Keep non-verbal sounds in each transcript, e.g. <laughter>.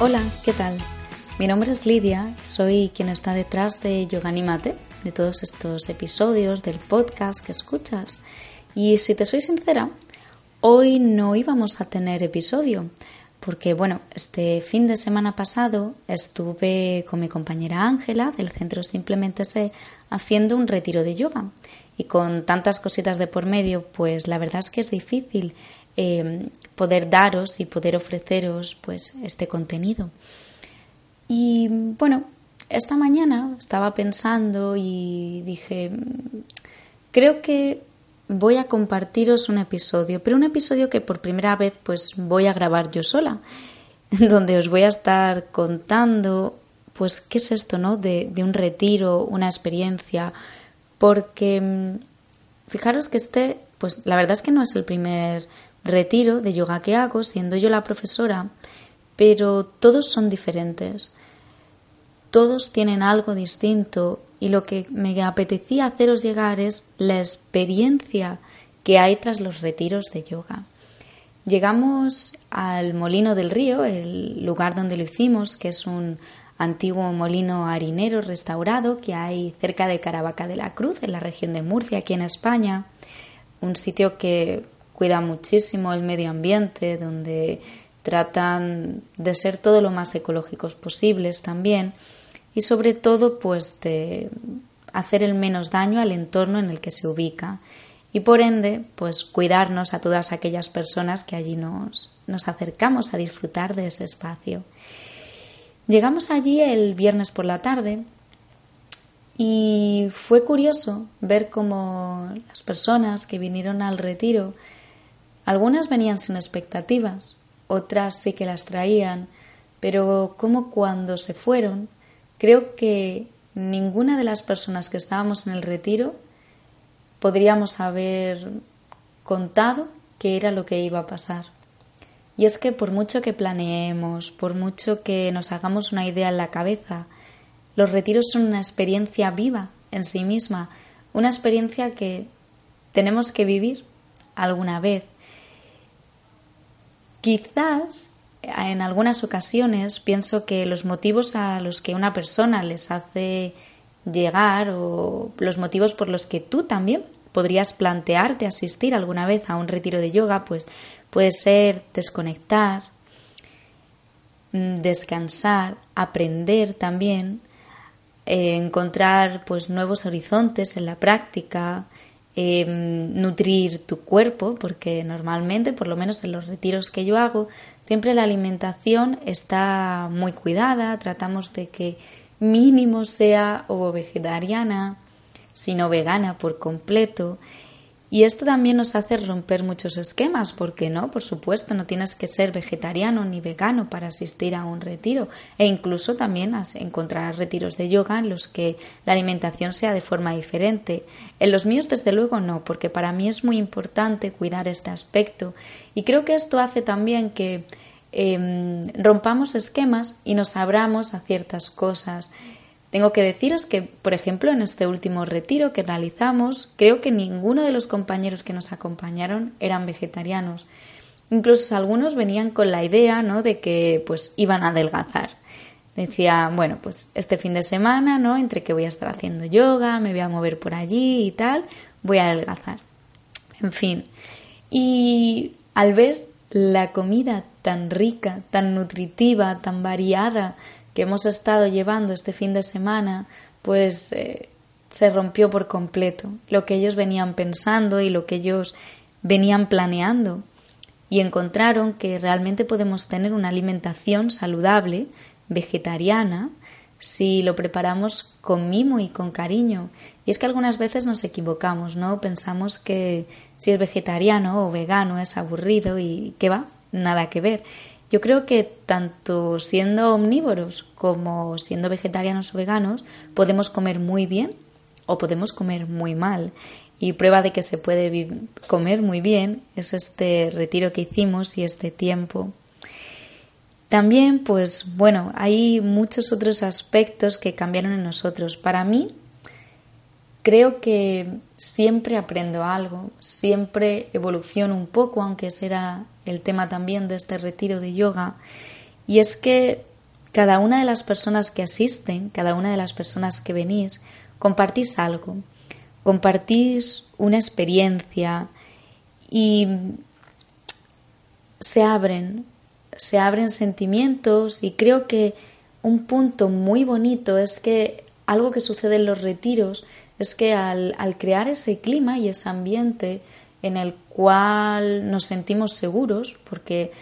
Hola, ¿qué tal? Mi nombre es Lidia, soy quien está detrás de Yoga Animate, de todos estos episodios del podcast que escuchas. Y si te soy sincera, hoy no íbamos a tener episodio, porque bueno, este fin de semana pasado estuve con mi compañera Ángela del centro Simplemente Sé haciendo un retiro de yoga. Y con tantas cositas de por medio, pues la verdad es que es difícil eh, poder daros y poder ofreceros pues este contenido. Y bueno, esta mañana estaba pensando y dije, creo que voy a compartiros un episodio, pero un episodio que por primera vez pues voy a grabar yo sola, <laughs> donde os voy a estar contando pues qué es esto, ¿no? De, de un retiro, una experiencia, porque mm, fijaros que este, pues la verdad es que no es el primer retiro de yoga que hago, siendo yo la profesora, pero todos son diferentes. Todos tienen algo distinto y lo que me apetecía haceros llegar es la experiencia que hay tras los retiros de yoga. Llegamos al Molino del Río, el lugar donde lo hicimos, que es un antiguo molino harinero restaurado que hay cerca de Caravaca de la Cruz, en la región de Murcia, aquí en España. Un sitio que cuida muchísimo el medio ambiente, donde tratan de ser todo lo más ecológicos posibles también y sobre todo pues de hacer el menos daño al entorno en el que se ubica y por ende pues cuidarnos a todas aquellas personas que allí nos, nos acercamos a disfrutar de ese espacio. Llegamos allí el viernes por la tarde y fue curioso ver cómo las personas que vinieron al retiro algunas venían sin expectativas, otras sí que las traían, pero como cuando se fueron, creo que ninguna de las personas que estábamos en el retiro podríamos haber contado qué era lo que iba a pasar. Y es que por mucho que planeemos, por mucho que nos hagamos una idea en la cabeza, los retiros son una experiencia viva en sí misma, una experiencia que tenemos que vivir alguna vez Quizás en algunas ocasiones pienso que los motivos a los que una persona les hace llegar o los motivos por los que tú también podrías plantearte asistir alguna vez a un retiro de yoga, pues puede ser desconectar, mm, descansar, aprender también, eh, encontrar pues nuevos horizontes en la práctica, Em, nutrir tu cuerpo, porque normalmente, por lo menos en los retiros que yo hago, siempre la alimentación está muy cuidada, tratamos de que mínimo sea o vegetariana, sino vegana por completo, y esto también nos hace romper muchos esquemas, porque no, por supuesto, no tienes que ser vegetariano ni vegano para asistir a un retiro. E incluso también encontrar retiros de yoga en los que la alimentación sea de forma diferente. En los míos, desde luego, no, porque para mí es muy importante cuidar este aspecto. Y creo que esto hace también que em, rompamos esquemas y nos abramos a ciertas cosas. Tengo que deciros que, por ejemplo, en este último retiro que realizamos, creo que ninguno de los compañeros que nos acompañaron eran vegetarianos. Incluso algunos venían con la idea, ¿no? de que pues iban a adelgazar. Decía, bueno, pues este fin de semana, ¿no? Entre que voy a estar haciendo yoga, me voy a mover por allí y tal, voy a adelgazar. En fin. Y al ver la comida tan rica, tan nutritiva, tan variada, que hemos estado llevando este fin de semana, pues eh, se rompió por completo lo que ellos venían pensando y lo que ellos venían planeando y encontraron que realmente podemos tener una alimentación saludable vegetariana si lo preparamos con mimo y con cariño. Y es que algunas veces nos equivocamos, ¿no? Pensamos que si es vegetariano o vegano es aburrido y que va, nada que ver. Yo creo que tanto siendo omnívoros como siendo vegetarianos o veganos podemos comer muy bien o podemos comer muy mal. Y prueba de que se puede comer muy bien es este retiro que hicimos y este tiempo. También, pues bueno, hay muchos otros aspectos que cambiaron en nosotros. Para mí, creo que siempre aprendo algo, siempre evoluciono un poco, aunque será el tema también de este retiro de yoga. Y es que cada una de las personas que asisten, cada una de las personas que venís, compartís algo, compartís una experiencia y se abren, se abren sentimientos y creo que un punto muy bonito es que algo que sucede en los retiros es que al, crear ese clima y ese ambiente en el cual nos sentimos seguros, porque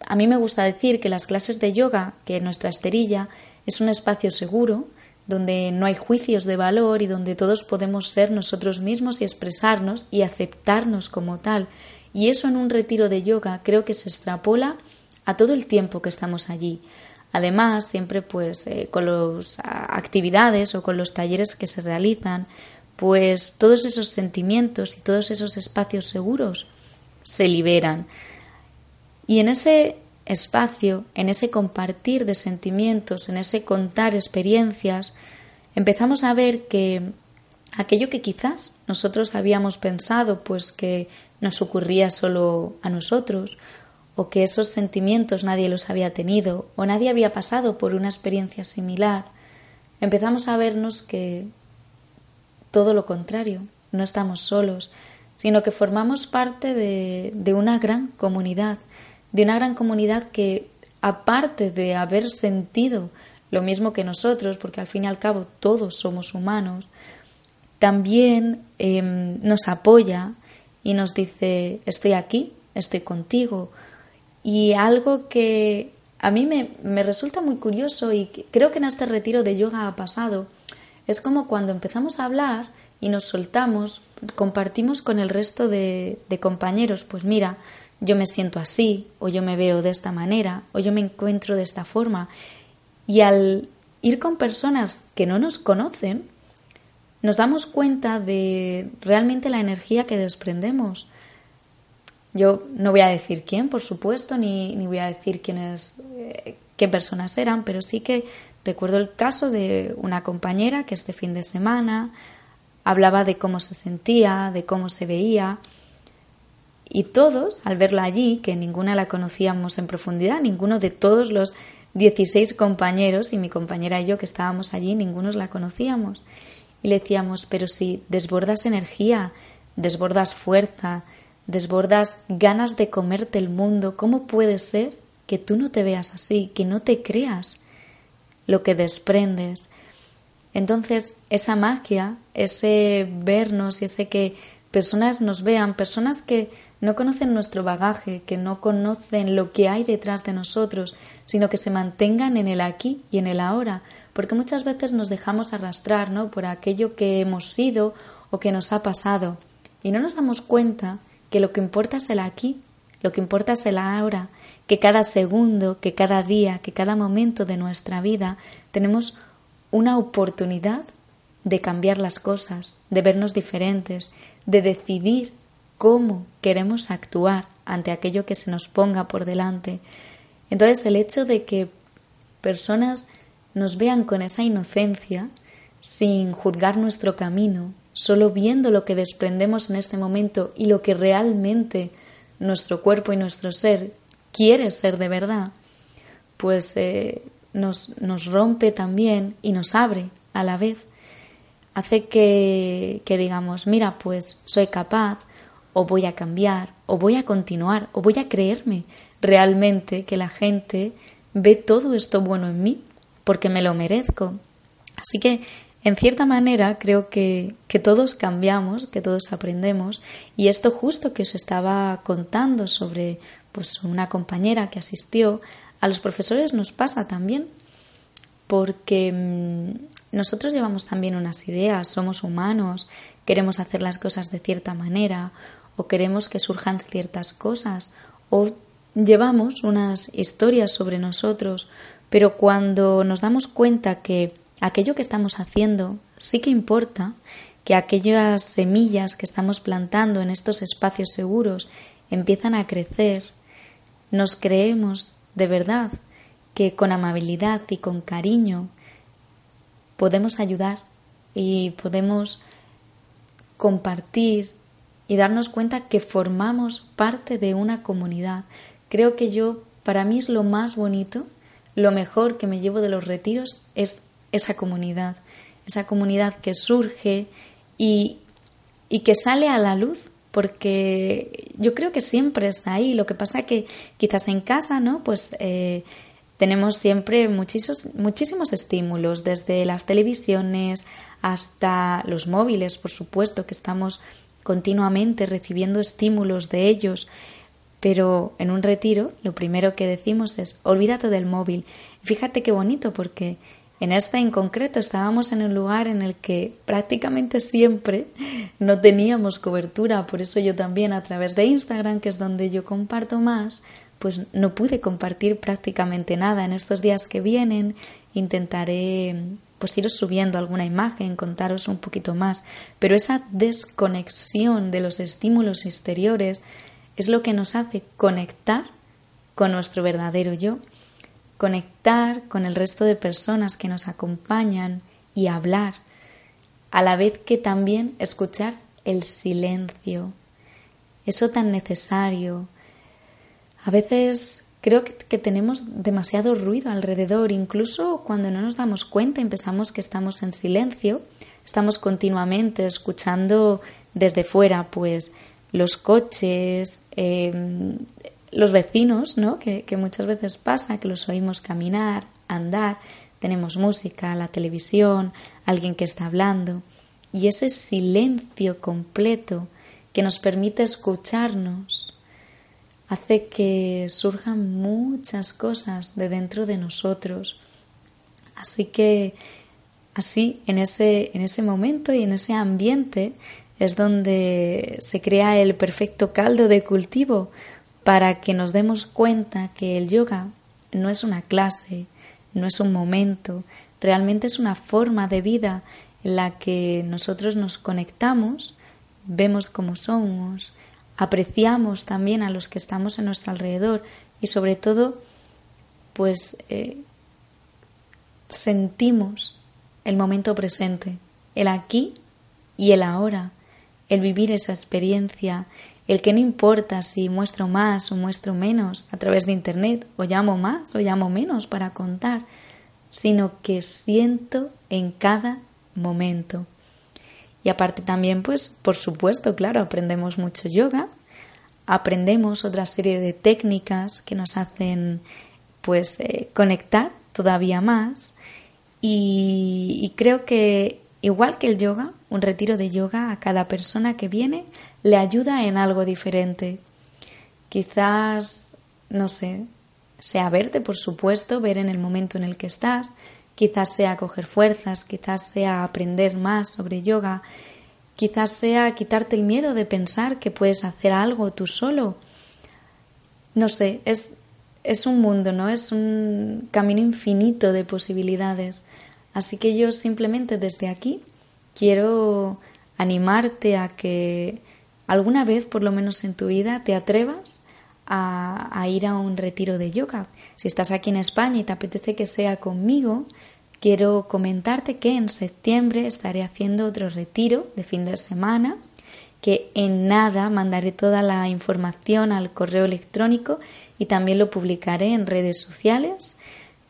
a mí me gusta decir que las clases de yoga, que nuestra esterilla es un espacio seguro, donde no hay juicios de valor y donde todos podemos ser nosotros mismos y expresarnos y aceptarnos como tal. Y eso en un retiro de yoga creo que se extrapola a todo el tiempo que estamos allí. Además, siempre pues eh, con las actividades o con los talleres que se realizan, pues todos esos sentimientos y todos esos espacios seguros se liberan. Y en ese espacio, en ese compartir de sentimientos, en ese contar experiencias, empezamos a ver que aquello que quizás nosotros habíamos pensado pues que nos ocurría solo a nosotros o que esos sentimientos nadie los había tenido o nadie había pasado por una experiencia similar, empezamos a vernos que todo lo contrario, no estamos solos, sino que formamos parte de, una gran comunidad, de una gran comunidad que, aparte de haber sentido lo mismo que nosotros, porque al fin y al cabo todos somos humanos, también em, nos apoya y nos dice, estoy aquí, estoy contigo, y algo que a mí me, resulta muy curioso y creo que en este retiro de yoga ha pasado, es como cuando empezamos a hablar y nos soltamos, compartimos con el resto de, compañeros, pues mira, yo me siento así, o yo me veo de esta manera, o yo me encuentro de esta forma. Y al ir con personas que no nos conocen, nos damos cuenta de realmente la energía que desprendemos. Yo no voy a decir quién, por supuesto, ni, ni voy a decir quiénes, eh, qué personas eran, pero sí que recuerdo el caso de una compañera que este fin de semana hablaba de cómo se sentía, de cómo se veía, y todos, al verla allí, que ninguna la conocíamos en profundidad, ninguno de todos los 16 compañeros y mi compañera y yo que estábamos allí, ninguno la conocíamos. Y le decíamos, pero si desbordas energía, desbordas fuerza, desbordas ganas de comerte el mundo, ¿cómo puede ser que tú no te veas así, que no te creas lo que desprendes? Entonces, esa magia, ese vernos y ese que personas nos vean, personas que no conocen nuestro bagaje, que no conocen lo que hay detrás de nosotros, sino que se mantengan en el aquí y en el ahora, porque muchas veces nos dejamos arrastrar ¿no? por aquello que hemos sido o que nos ha pasado y no nos damos cuenta que lo que importa es el aquí, lo que importa es el ahora, que cada segundo, que cada día, que cada momento de nuestra vida tenemos una oportunidad de cambiar las cosas, de vernos diferentes, de decidir cómo queremos actuar ante aquello que se nos ponga por delante. Entonces el hecho de que personas nos vean con esa inocencia, sin juzgar nuestro camino, solo viendo lo que desprendemos en este momento y lo que realmente nuestro cuerpo y nuestro ser quiere ser de verdad, pues eh, nos, nos, rompe también y nos abre a la vez. Hace que, que digamos, mira, pues soy capaz, o voy a cambiar, o voy a continuar, o voy a creerme realmente que la gente ve todo esto bueno en mí, porque me lo merezco. Así que en cierta manera, creo que, que, todos cambiamos, que todos aprendemos, y esto justo que os estaba contando sobre pues, una compañera que asistió, a los profesores nos pasa también, porque mm, nosotros llevamos también unas ideas, somos humanos, queremos hacer las cosas de cierta manera, o queremos que surjan ciertas cosas, o llevamos unas historias sobre nosotros, pero cuando nos damos cuenta que aquello que estamos haciendo sí que importa, que aquellas semillas que estamos plantando en estos espacios seguros empiezan a crecer, nos creemos de verdad que con amabilidad y con cariño podemos ayudar y podemos compartir y darnos cuenta que formamos parte de una comunidad. Creo que yo, para mí es lo más bonito, lo mejor que me llevo de los retiros es esa comunidad, esa comunidad que surge y, y que sale a la luz porque yo creo que siempre está ahí. Lo que pasa que quizás en casa, ¿no? Pues eh, tenemos siempre muchísimos, muchísimos estímulos, desde las televisiones hasta los móviles, por supuesto, que estamos continuamente recibiendo estímulos de ellos. Pero en un retiro lo primero que decimos es olvídate del móvil. Fíjate qué bonito porque en esta en concreto estábamos en un lugar en el que prácticamente siempre no teníamos cobertura, por eso yo también a través de Instagram, que es donde yo comparto más, pues no pude compartir prácticamente nada. En estos días que vienen intentaré pues iros subiendo alguna imagen, contaros un poquito más, pero esa desconexión de los estímulos exteriores es lo que nos hace conectar con nuestro verdadero yo conectar con el resto de personas que nos acompañan y hablar, a la vez que también escuchar el silencio, eso tan necesario. A veces creo que, tenemos demasiado ruido alrededor, incluso cuando no nos damos cuenta y pensamos que estamos en silencio, estamos continuamente escuchando desde fuera, pues los coches, eh, los vecinos, ¿no? Que, muchas veces pasa, que los oímos caminar, andar, tenemos música, la televisión, alguien que está hablando, y ese silencio completo que nos permite escucharnos hace que surjan muchas cosas de dentro de nosotros. Así que así en ese, en ese momento y en ese ambiente es donde se crea el perfecto caldo de cultivo para que nos demos cuenta que el yoga no es una clase, no es un momento, realmente es una forma de vida en la que nosotros nos conectamos, vemos cómo somos, apreciamos también a los que estamos en nuestro alrededor y sobre todo pues eh, sentimos el momento presente, el aquí y el ahora, el vivir esa experiencia, el que no importa si muestro más o muestro menos a través de Internet, o llamo más o llamo menos para contar, sino que siento en cada momento. Y aparte también, pues, por supuesto, claro, aprendemos mucho yoga, aprendemos otra serie de técnicas que nos hacen, pues, eh, conectar todavía más. y creo que, igual que el yoga, un retiro de yoga a cada persona que viene le ayuda en algo diferente. Quizás, no sé, sea verte, por supuesto, ver en el momento en el que estás, quizás sea coger fuerzas, quizás sea aprender más sobre yoga, quizás sea quitarte el miedo de pensar que puedes hacer algo tú solo. No sé, es, es un mundo, ¿no? Es un camino infinito de posibilidades. Así que yo simplemente desde aquí quiero animarte a que alguna vez, por lo menos en tu vida, te atrevas a, ir a un retiro de yoga. Si estás aquí en España y te apetece que sea conmigo, quiero comentarte que en septiembre estaré haciendo otro retiro de fin de semana, que en nada mandaré toda la información al correo electrónico y también lo publicaré en redes sociales,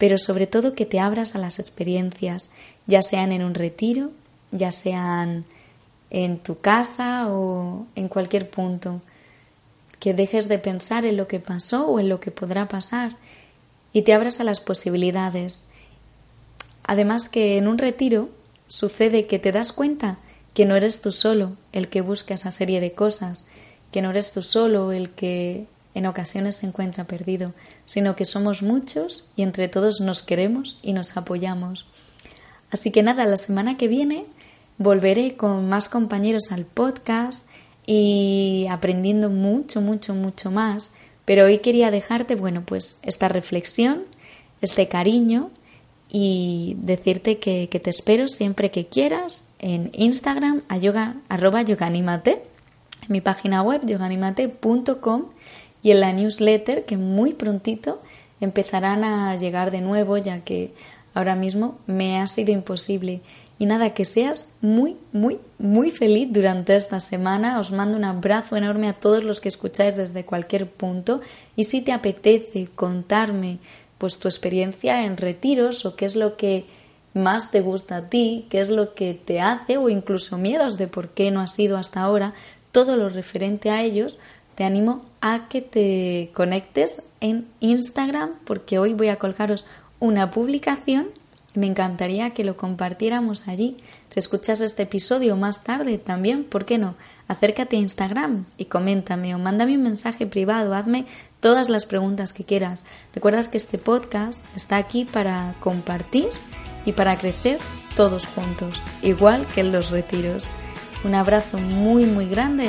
pero sobre todo que te abras a las experiencias, ya sean en un retiro, ya sean en tu casa o en cualquier punto. Que dejes de pensar en lo que pasó o en lo que podrá pasar y te abras a las posibilidades. Además que en un retiro sucede que te das cuenta que no eres tú solo el que busca esa serie de cosas, que no eres tú solo el que en ocasiones se encuentra perdido, sino que somos muchos y entre todos nos queremos y nos apoyamos. Así que nada, la semana que viene volveré con más compañeros al podcast y aprendiendo mucho, mucho, mucho más. Pero hoy quería dejarte, bueno, pues esta reflexión, este cariño y decirte que, te espero siempre que quieras en Instagram a yoga, arroba yoganimate, en mi página web yoganimate.com y en la newsletter que muy prontito empezarán a llegar de nuevo ya que ahora mismo me ha sido imposible. Y nada, que seas muy, muy, muy feliz durante esta semana. Os mando un abrazo enorme a todos los que escucháis desde cualquier punto. Y si te apetece contarme pues tu experiencia en retiros o qué es lo que más te gusta a ti, qué es lo que te hace o incluso miedos de por qué no has ido hasta ahora, todo lo referente a ellos, te animo a que te conectes en Instagram porque hoy voy a colgaros una publicación me encantaría que lo compartiéramos allí. Si escuchas este episodio más tarde también, ¿por qué no? Acércate a Instagram y coméntame o mándame un mensaje privado, hazme todas las preguntas que quieras. Recuerdas que este podcast está aquí para compartir y para crecer todos juntos, igual que en los retiros. Un abrazo muy muy grande.